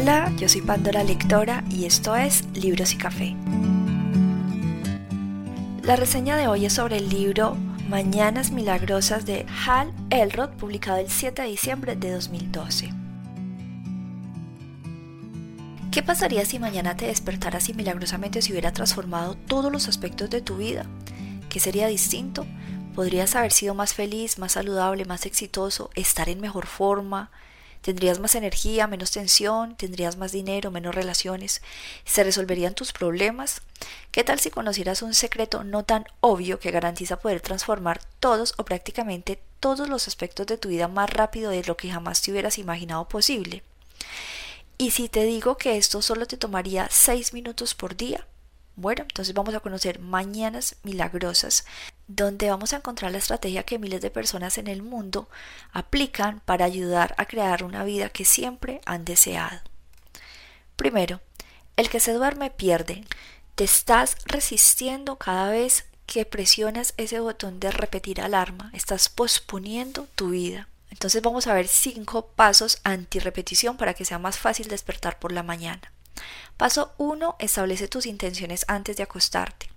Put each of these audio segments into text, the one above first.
Hola, yo soy Pandora Lectora y esto es Libros y Café. La reseña de hoy es sobre el libro Mañanas Milagrosas de Hal Elrod, publicado el 7 de diciembre de 2012. ¿Qué pasaría si mañana te despertaras y milagrosamente se hubiera transformado todos los aspectos de tu vida? ¿Qué sería distinto? ¿Podrías haber sido más feliz, más saludable, más exitoso, estar en mejor forma, Tendrías más energía, menos tensión, tendrías más dinero, menos relaciones, se resolverían tus problemas. ¿Qué tal si conocieras un secreto no tan obvio que garantiza poder transformar todos o prácticamente todos los aspectos de tu vida más rápido de lo que jamás te hubieras imaginado posible? Y si te digo que esto solo te tomaría seis minutos por día, bueno, entonces vamos a conocer Mañanas Milagrosas, donde vamos a encontrar la estrategia que miles de personas en el mundo aplican para ayudar a crear una vida que siempre han deseado. Primero, el que se duerme pierde. Te estás resistiendo cada vez que presionas ese botón de repetir alarma. Estás posponiendo tu vida. Entonces vamos a ver cinco pasos anti-repetición para que sea más fácil despertar por la mañana. Paso 1. Establece tus intenciones antes de acostarte.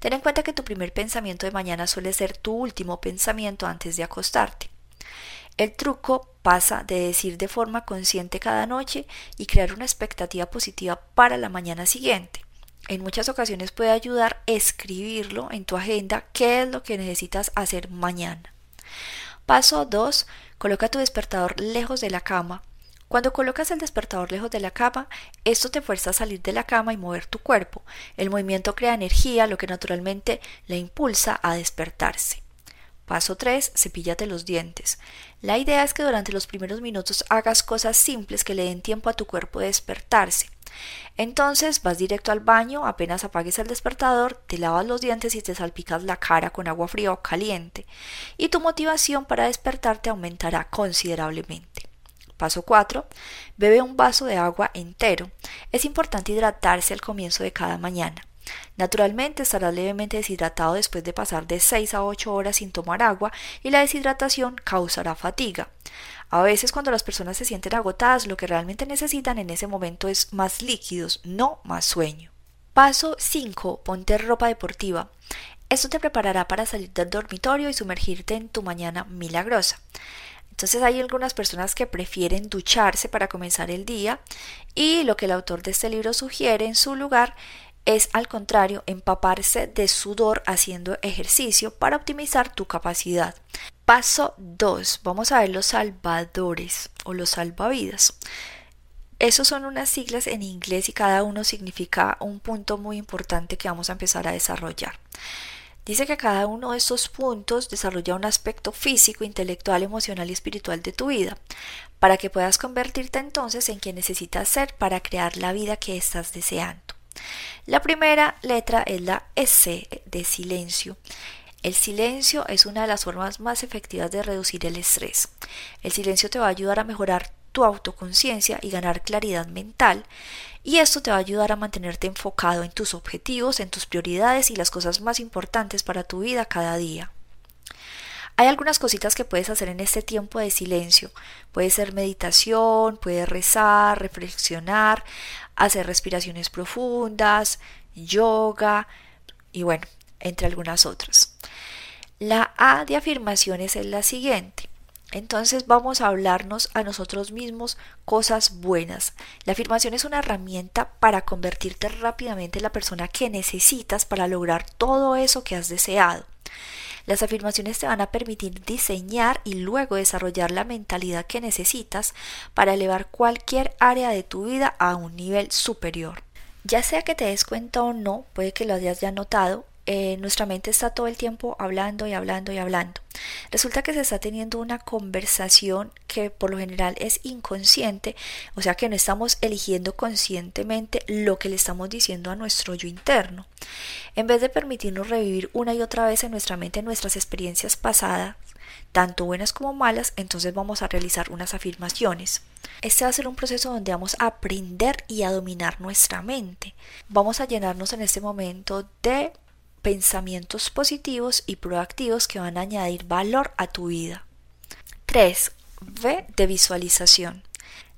Ten en cuenta que tu primer pensamiento de mañana suele ser tu último pensamiento antes de acostarte. El truco pasa de decir de forma consciente cada noche y crear una expectativa positiva para la mañana siguiente. En muchas ocasiones puede ayudar escribirlo en tu agenda qué es lo que necesitas hacer mañana. Paso 2. Coloca tu despertador lejos de la cama cuando colocas el despertador lejos de la cama, esto te fuerza a salir de la cama y mover tu cuerpo. El movimiento crea energía, lo que naturalmente le impulsa a despertarse. Paso 3. Cepíllate los dientes. La idea es que durante los primeros minutos hagas cosas simples que le den tiempo a tu cuerpo de despertarse. Entonces vas directo al baño, apenas apagues el despertador, te lavas los dientes y te salpicas la cara con agua fría o caliente, y tu motivación para despertarte aumentará considerablemente. Paso 4. Bebe un vaso de agua entero. Es importante hidratarse al comienzo de cada mañana. Naturalmente estarás levemente deshidratado después de pasar de 6 a 8 horas sin tomar agua y la deshidratación causará fatiga. A veces cuando las personas se sienten agotadas lo que realmente necesitan en ese momento es más líquidos, no más sueño. Paso 5. Ponte ropa deportiva. Esto te preparará para salir del dormitorio y sumergirte en tu mañana milagrosa. Entonces hay algunas personas que prefieren ducharse para comenzar el día y lo que el autor de este libro sugiere en su lugar es al contrario empaparse de sudor haciendo ejercicio para optimizar tu capacidad. Paso 2. Vamos a ver los salvadores o los salvavidas. Esos son unas siglas en inglés y cada uno significa un punto muy importante que vamos a empezar a desarrollar. Dice que cada uno de estos puntos desarrolla un aspecto físico, intelectual, emocional y espiritual de tu vida, para que puedas convertirte entonces en quien necesitas ser para crear la vida que estás deseando. La primera letra es la S de silencio. El silencio es una de las formas más efectivas de reducir el estrés. El silencio te va a ayudar a mejorar tu autoconciencia y ganar claridad mental y esto te va a ayudar a mantenerte enfocado en tus objetivos, en tus prioridades y las cosas más importantes para tu vida cada día. Hay algunas cositas que puedes hacer en este tiempo de silencio. Puede ser meditación, puedes rezar, reflexionar, hacer respiraciones profundas, yoga y bueno, entre algunas otras. La A de afirmaciones es la siguiente. Entonces vamos a hablarnos a nosotros mismos cosas buenas. La afirmación es una herramienta para convertirte rápidamente en la persona que necesitas para lograr todo eso que has deseado. Las afirmaciones te van a permitir diseñar y luego desarrollar la mentalidad que necesitas para elevar cualquier área de tu vida a un nivel superior. Ya sea que te des cuenta o no, puede que lo hayas ya notado, eh, nuestra mente está todo el tiempo hablando y hablando y hablando. Resulta que se está teniendo una conversación que por lo general es inconsciente, o sea que no estamos eligiendo conscientemente lo que le estamos diciendo a nuestro yo interno. En vez de permitirnos revivir una y otra vez en nuestra mente nuestras experiencias pasadas, tanto buenas como malas, entonces vamos a realizar unas afirmaciones. Este va a ser un proceso donde vamos a aprender y a dominar nuestra mente. Vamos a llenarnos en este momento de pensamientos positivos y proactivos que van a añadir valor a tu vida. 3. V de visualización.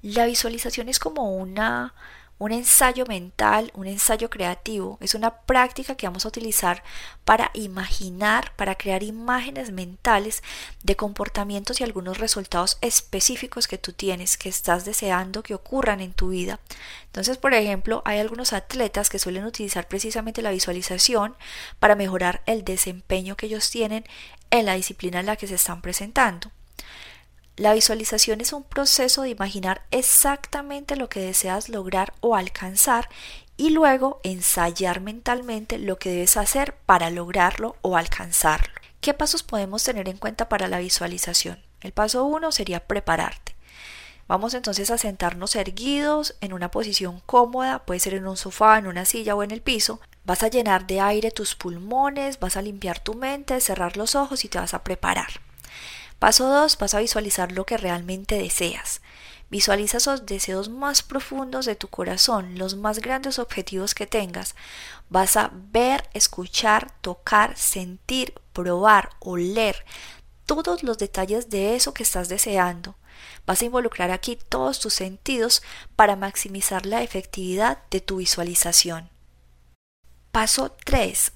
La visualización es como una un ensayo mental, un ensayo creativo. Es una práctica que vamos a utilizar para imaginar, para crear imágenes mentales de comportamientos y algunos resultados específicos que tú tienes, que estás deseando que ocurran en tu vida. Entonces, por ejemplo, hay algunos atletas que suelen utilizar precisamente la visualización para mejorar el desempeño que ellos tienen en la disciplina en la que se están presentando. La visualización es un proceso de imaginar exactamente lo que deseas lograr o alcanzar y luego ensayar mentalmente lo que debes hacer para lograrlo o alcanzarlo. ¿Qué pasos podemos tener en cuenta para la visualización? El paso uno sería prepararte. Vamos entonces a sentarnos erguidos en una posición cómoda, puede ser en un sofá, en una silla o en el piso. Vas a llenar de aire tus pulmones, vas a limpiar tu mente, cerrar los ojos y te vas a preparar. Paso 2. Vas a visualizar lo que realmente deseas. Visualiza esos deseos más profundos de tu corazón, los más grandes objetivos que tengas. Vas a ver, escuchar, tocar, sentir, probar, oler todos los detalles de eso que estás deseando. Vas a involucrar aquí todos tus sentidos para maximizar la efectividad de tu visualización. Paso 3.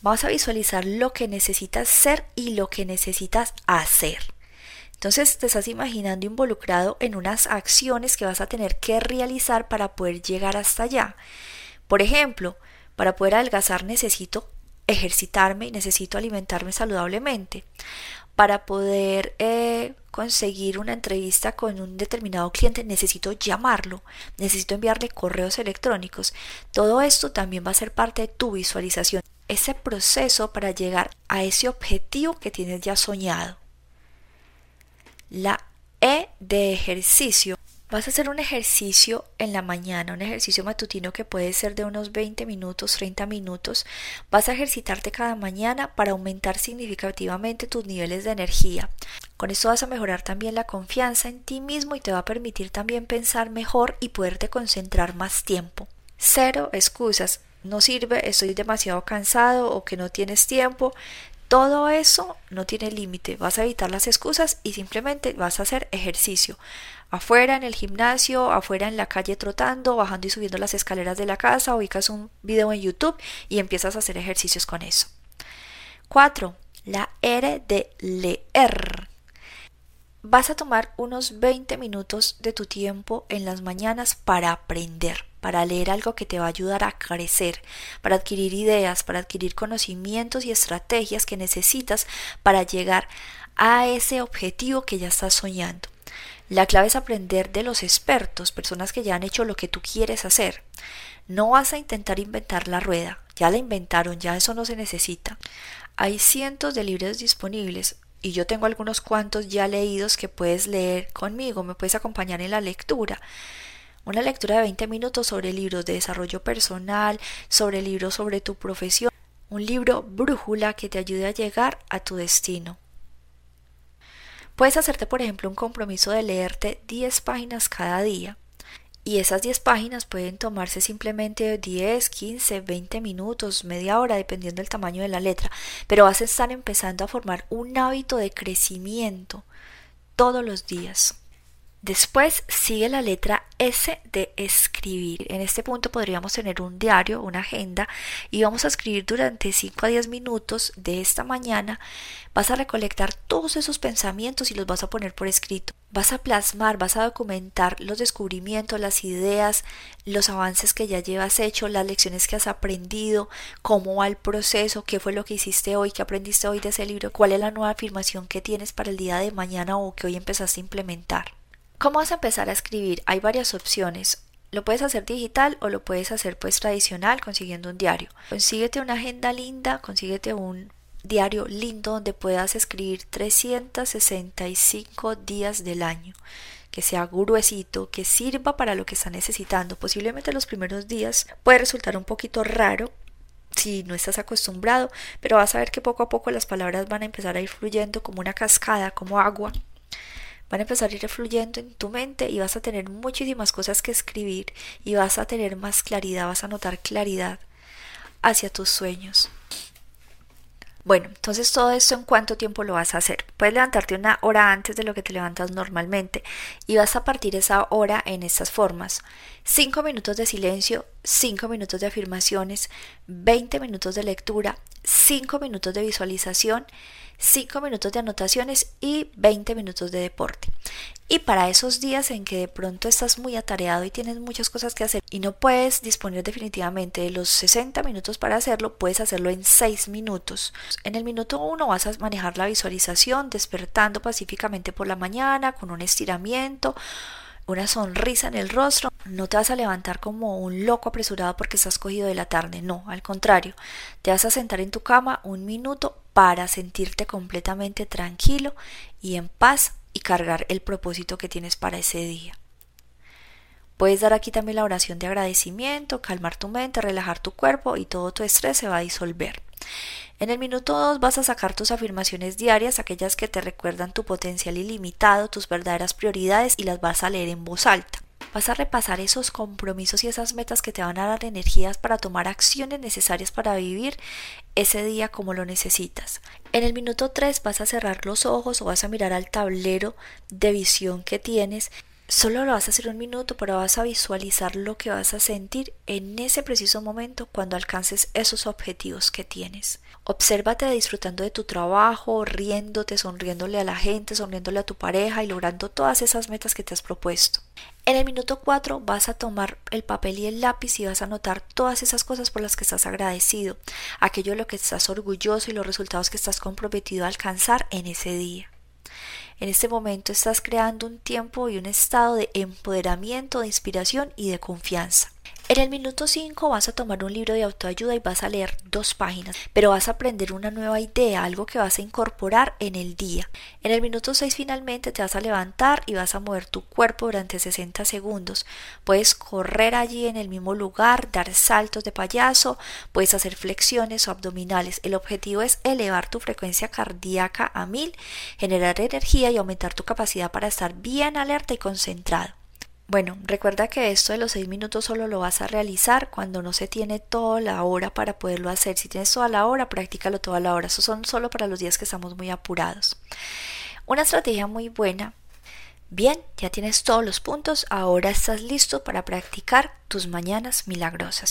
Vas a visualizar lo que necesitas ser y lo que necesitas hacer. Entonces te estás imaginando involucrado en unas acciones que vas a tener que realizar para poder llegar hasta allá. Por ejemplo, para poder adelgazar necesito ejercitarme y necesito alimentarme saludablemente. Para poder eh, conseguir una entrevista con un determinado cliente necesito llamarlo, necesito enviarle correos electrónicos. Todo esto también va a ser parte de tu visualización ese proceso para llegar a ese objetivo que tienes ya soñado. La E de ejercicio. Vas a hacer un ejercicio en la mañana, un ejercicio matutino que puede ser de unos 20 minutos, 30 minutos. Vas a ejercitarte cada mañana para aumentar significativamente tus niveles de energía. Con esto vas a mejorar también la confianza en ti mismo y te va a permitir también pensar mejor y poderte concentrar más tiempo. Cero excusas no sirve, estoy demasiado cansado o que no tienes tiempo. Todo eso no tiene límite. Vas a evitar las excusas y simplemente vas a hacer ejercicio. Afuera en el gimnasio, afuera en la calle trotando, bajando y subiendo las escaleras de la casa, ubicas un video en YouTube y empiezas a hacer ejercicios con eso. 4. La R de leer. Vas a tomar unos 20 minutos de tu tiempo en las mañanas para aprender para leer algo que te va a ayudar a crecer, para adquirir ideas, para adquirir conocimientos y estrategias que necesitas para llegar a ese objetivo que ya estás soñando. La clave es aprender de los expertos, personas que ya han hecho lo que tú quieres hacer. No vas a intentar inventar la rueda, ya la inventaron, ya eso no se necesita. Hay cientos de libros disponibles y yo tengo algunos cuantos ya leídos que puedes leer conmigo, me puedes acompañar en la lectura una lectura de 20 minutos sobre libros de desarrollo personal, sobre libros sobre tu profesión, un libro brújula que te ayude a llegar a tu destino. Puedes hacerte, por ejemplo, un compromiso de leerte 10 páginas cada día. Y esas 10 páginas pueden tomarse simplemente 10, 15, 20 minutos, media hora, dependiendo del tamaño de la letra. Pero vas a estar empezando a formar un hábito de crecimiento todos los días. Después sigue la letra S de escribir. En este punto podríamos tener un diario, una agenda y vamos a escribir durante 5 a 10 minutos de esta mañana. Vas a recolectar todos esos pensamientos y los vas a poner por escrito. Vas a plasmar, vas a documentar los descubrimientos, las ideas, los avances que ya llevas hecho, las lecciones que has aprendido, cómo va el proceso, qué fue lo que hiciste hoy, qué aprendiste hoy de ese libro, cuál es la nueva afirmación que tienes para el día de mañana o que hoy empezaste a implementar. ¿Cómo vas a empezar a escribir? Hay varias opciones. Lo puedes hacer digital o lo puedes hacer pues tradicional consiguiendo un diario. Consíguete una agenda linda, consíguete un diario lindo donde puedas escribir 365 días del año que sea gruesito, que sirva para lo que está necesitando. Posiblemente los primeros días puede resultar un poquito raro si no estás acostumbrado, pero vas a ver que poco a poco las palabras van a empezar a ir fluyendo como una cascada, como agua van a empezar a ir fluyendo en tu mente y vas a tener muchísimas cosas que escribir y vas a tener más claridad, vas a notar claridad hacia tus sueños. Bueno, entonces todo esto en cuánto tiempo lo vas a hacer. Puedes levantarte una hora antes de lo que te levantas normalmente y vas a partir esa hora en estas formas. 5 minutos de silencio, 5 minutos de afirmaciones, 20 minutos de lectura, 5 minutos de visualización 5 minutos de anotaciones y 20 minutos de deporte. Y para esos días en que de pronto estás muy atareado y tienes muchas cosas que hacer y no puedes disponer definitivamente de los 60 minutos para hacerlo, puedes hacerlo en 6 minutos. En el minuto 1 vas a manejar la visualización despertando pacíficamente por la mañana con un estiramiento una sonrisa en el rostro, no te vas a levantar como un loco apresurado porque estás cogido de la tarde, no, al contrario, te vas a sentar en tu cama un minuto para sentirte completamente tranquilo y en paz y cargar el propósito que tienes para ese día. Puedes dar aquí también la oración de agradecimiento, calmar tu mente, relajar tu cuerpo y todo tu estrés se va a disolver. En el minuto 2 vas a sacar tus afirmaciones diarias, aquellas que te recuerdan tu potencial ilimitado, tus verdaderas prioridades y las vas a leer en voz alta. Vas a repasar esos compromisos y esas metas que te van a dar energías para tomar acciones necesarias para vivir ese día como lo necesitas. En el minuto 3 vas a cerrar los ojos o vas a mirar al tablero de visión que tienes Solo lo vas a hacer un minuto, pero vas a visualizar lo que vas a sentir en ese preciso momento cuando alcances esos objetivos que tienes. Obsérvate disfrutando de tu trabajo, riéndote, sonriéndole a la gente, sonriéndole a tu pareja y logrando todas esas metas que te has propuesto. En el minuto 4 vas a tomar el papel y el lápiz y vas a anotar todas esas cosas por las que estás agradecido, aquello de lo que estás orgulloso y los resultados que estás comprometido a alcanzar en ese día. En este momento estás creando un tiempo y un estado de empoderamiento, de inspiración y de confianza. En el minuto 5 vas a tomar un libro de autoayuda y vas a leer dos páginas, pero vas a aprender una nueva idea, algo que vas a incorporar en el día. En el minuto 6 finalmente te vas a levantar y vas a mover tu cuerpo durante 60 segundos. Puedes correr allí en el mismo lugar, dar saltos de payaso, puedes hacer flexiones o abdominales. El objetivo es elevar tu frecuencia cardíaca a mil, generar energía y aumentar tu capacidad para estar bien alerta y concentrado. Bueno, recuerda que esto de los seis minutos solo lo vas a realizar cuando no se tiene toda la hora para poderlo hacer. Si tienes toda la hora, practícalo toda la hora. Eso son solo para los días que estamos muy apurados. Una estrategia muy buena. Bien, ya tienes todos los puntos. Ahora estás listo para practicar tus mañanas milagrosas.